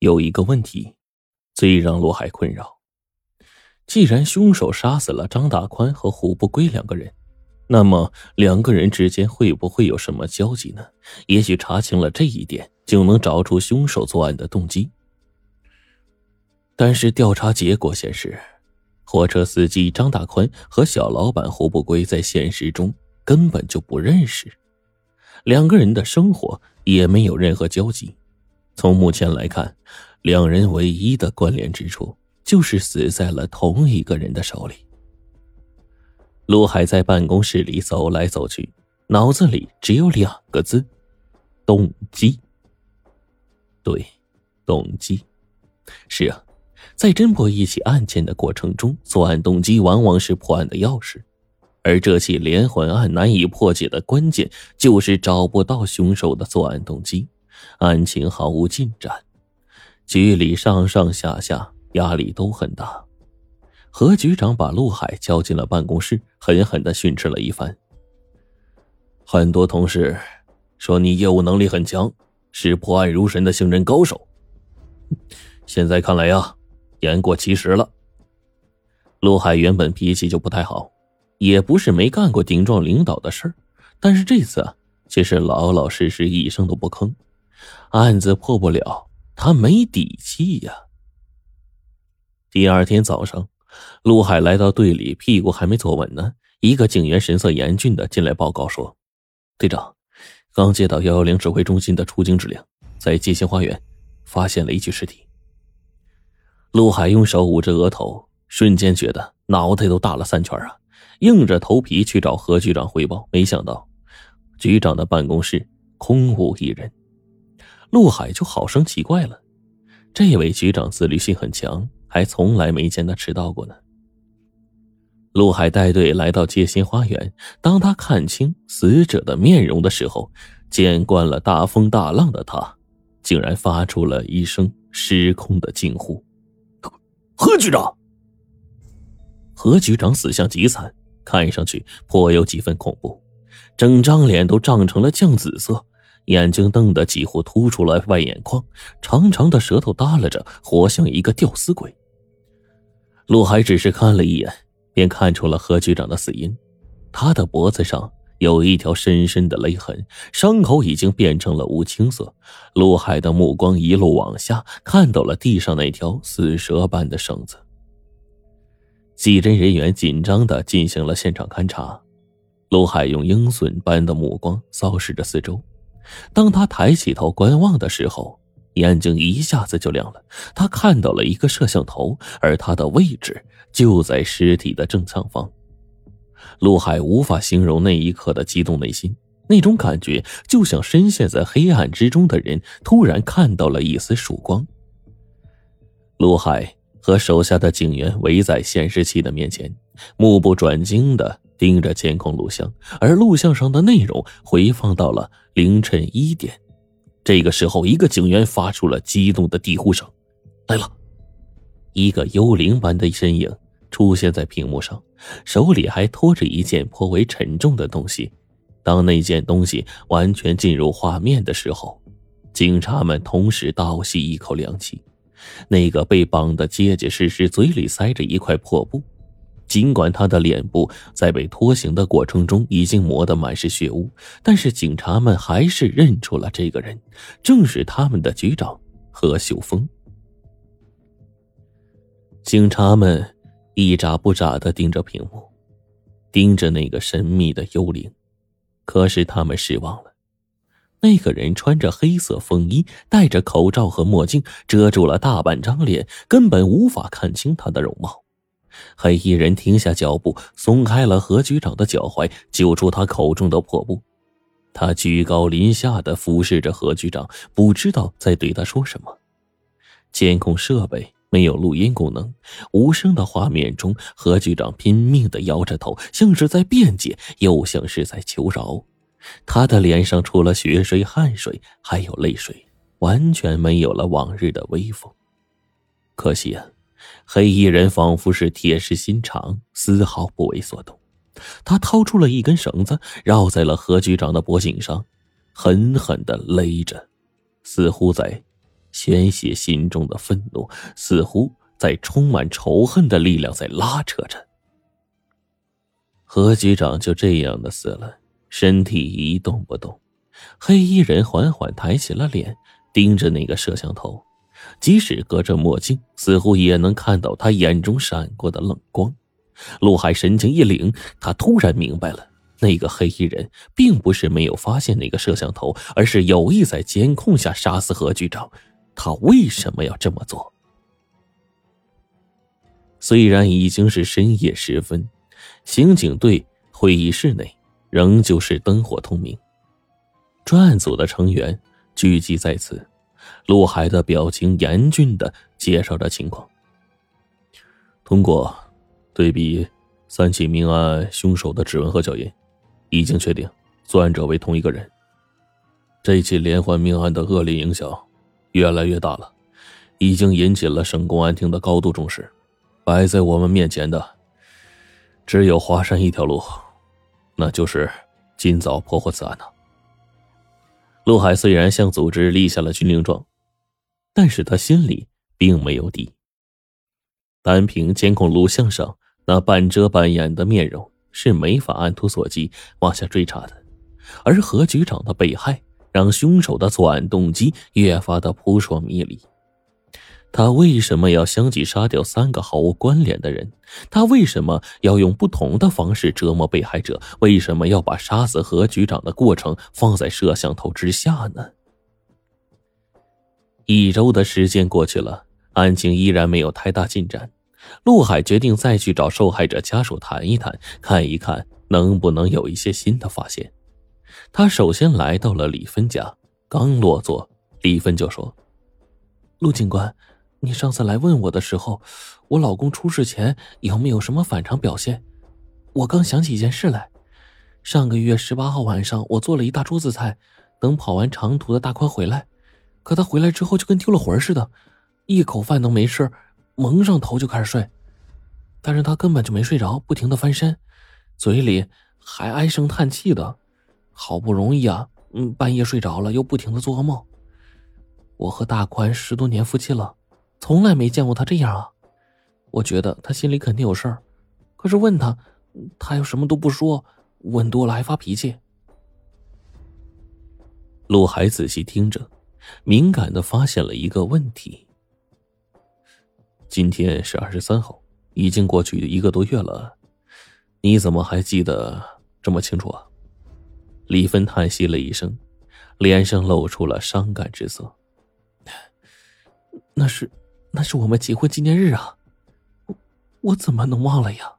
有一个问题，最让罗海困扰。既然凶手杀死了张大宽和胡不归两个人，那么两个人之间会不会有什么交集呢？也许查清了这一点，就能找出凶手作案的动机。但是调查结果显示，货车司机张大宽和小老板胡不归在现实中根本就不认识，两个人的生活也没有任何交集。从目前来看，两人唯一的关联之处就是死在了同一个人的手里。陆海在办公室里走来走去，脑子里只有两个字：动机。对，动机。是啊，在侦破一起案件的过程中，作案动机往往是破案的钥匙，而这起连环案难以破解的关键就是找不到凶手的作案动机。案情毫无进展，局里上上下下压力都很大。何局长把陆海叫进了办公室，狠狠的训斥了一番。很多同事说你业务能力很强，是破案如神的刑侦高手。现在看来呀，言过其实了。陆海原本脾气就不太好，也不是没干过顶撞领导的事儿，但是这次啊却是老老实实，一声都不吭。案子破不了，他没底气呀。第二天早上，陆海来到队里，屁股还没坐稳呢，一个警员神色严峻的进来报告说：“队长，刚接到幺幺零指挥中心的出警指令，在街心花园发现了一具尸体。”陆海用手捂着额头，瞬间觉得脑袋都大了三圈啊，硬着头皮去找何局长汇报，没想到局长的办公室空无一人。陆海就好生奇怪了，这位局长自律性很强，还从来没见他迟到过呢。陆海带队来到街心花园，当他看清死者的面容的时候，见惯了大风大浪的他，竟然发出了一声失控的惊呼：“何局长！”何局长死相极惨，看上去颇有几分恐怖，整张脸都涨成了酱紫色。眼睛瞪得几乎凸出了外眼眶，长长的舌头耷拉着，活像一个吊死鬼。陆海只是看了一眼，便看出了何局长的死因。他的脖子上有一条深深的勒痕，伤口已经变成了乌青色。陆海的目光一路往下，看到了地上那条死蛇般的绳子。技侦人员紧张的进行了现场勘查，陆海用鹰隼般的目光扫视着四周。当他抬起头观望的时候，眼睛一下子就亮了。他看到了一个摄像头，而它的位置就在尸体的正上方。陆海无法形容那一刻的激动内心，那种感觉就像深陷在黑暗之中的人突然看到了一丝曙光。陆海和手下的警员围在显示器的面前，目不转睛的。盯着监控录像，而录像上的内容回放到了凌晨一点。这个时候，一个警员发出了激动的低呼声：“来了！”一个幽灵般的身影出现在屏幕上，手里还拖着一件颇为沉重的东西。当那件东西完全进入画面的时候，警察们同时倒吸一口凉气。那个被绑得结结实实、嘴里塞着一块破布。尽管他的脸部在被拖行的过程中已经磨得满是血污，但是警察们还是认出了这个人，正是他们的局长何秀峰。警察们一眨不眨的盯着屏幕，盯着那个神秘的幽灵，可是他们失望了。那个人穿着黑色风衣，戴着口罩和墨镜，遮住了大半张脸，根本无法看清他的容貌。黑衣人停下脚步，松开了何局长的脚踝，揪出他口中的破布。他居高临下的俯视着何局长，不知道在对他说什么。监控设备没有录音功能，无声的画面中，何局长拼命的摇着头，像是在辩解，又像是在求饶。他的脸上除了血水、汗水，还有泪水，完全没有了往日的威风。可惜啊。黑衣人仿佛是铁石心肠，丝毫不为所动。他掏出了一根绳子，绕在了何局长的脖颈上，狠狠的勒着，似乎在宣泄心中的愤怒，似乎在充满仇恨的力量在拉扯着。何局长就这样的死了，身体一动不动。黑衣人缓缓抬起了脸，盯着那个摄像头，即使隔着墨镜，似乎也能看到他眼中闪过的冷光。陆海神情一凛，他突然明白了。那个黑衣人并不是没有发现那个摄像头，而是有意在监控下杀死何局长。他为什么要这么做？虽然已经是深夜时分，刑警队会议室内仍旧是灯火通明，专案组的成员聚集在此。陆海的表情严峻的介绍着情况。通过对比三起命案凶手的指纹和脚印。已经确定，作案者为同一个人。这起连环命案的恶劣影响越来越大了，已经引起了省公安厅的高度重视。摆在我们面前的只有华山一条路，那就是尽早破获此案呢。陆海虽然向组织立下了军令状，但是他心里并没有底。单凭监控录像上那半遮半掩的面容。是没法按图索骥往下追查的，而何局长的被害让凶手的作案动机越发的扑朔迷离。他为什么要相继杀掉三个毫无关联的人？他为什么要用不同的方式折磨被害者？为什么要把杀死何局长的过程放在摄像头之下呢？一周的时间过去了，案情依然没有太大进展。陆海决定再去找受害者家属谈一谈，看一看能不能有一些新的发现。他首先来到了李芬家，刚落座，李芬就说：“陆警官，你上次来问我的时候，我老公出事前有没有什么反常表现？我刚想起一件事来。上个月十八号晚上，我做了一大桌子菜，等跑完长途的大宽回来，可他回来之后就跟丢了魂似的，一口饭都没吃。”蒙上头就开始睡，但是他根本就没睡着，不停的翻身，嘴里还唉声叹气的。好不容易啊，嗯，半夜睡着了，又不停的做噩梦。我和大宽十多年夫妻了，从来没见过他这样啊。我觉得他心里肯定有事儿，可是问他，他又什么都不说，问多了还发脾气。陆海仔细听着，敏感的发现了一个问题。今天是二十三号，已经过去一个多月了，你怎么还记得这么清楚啊？李芬叹息了一声，脸上露出了伤感之色。那是，那是我们结婚纪念日啊，我我怎么能忘了呀？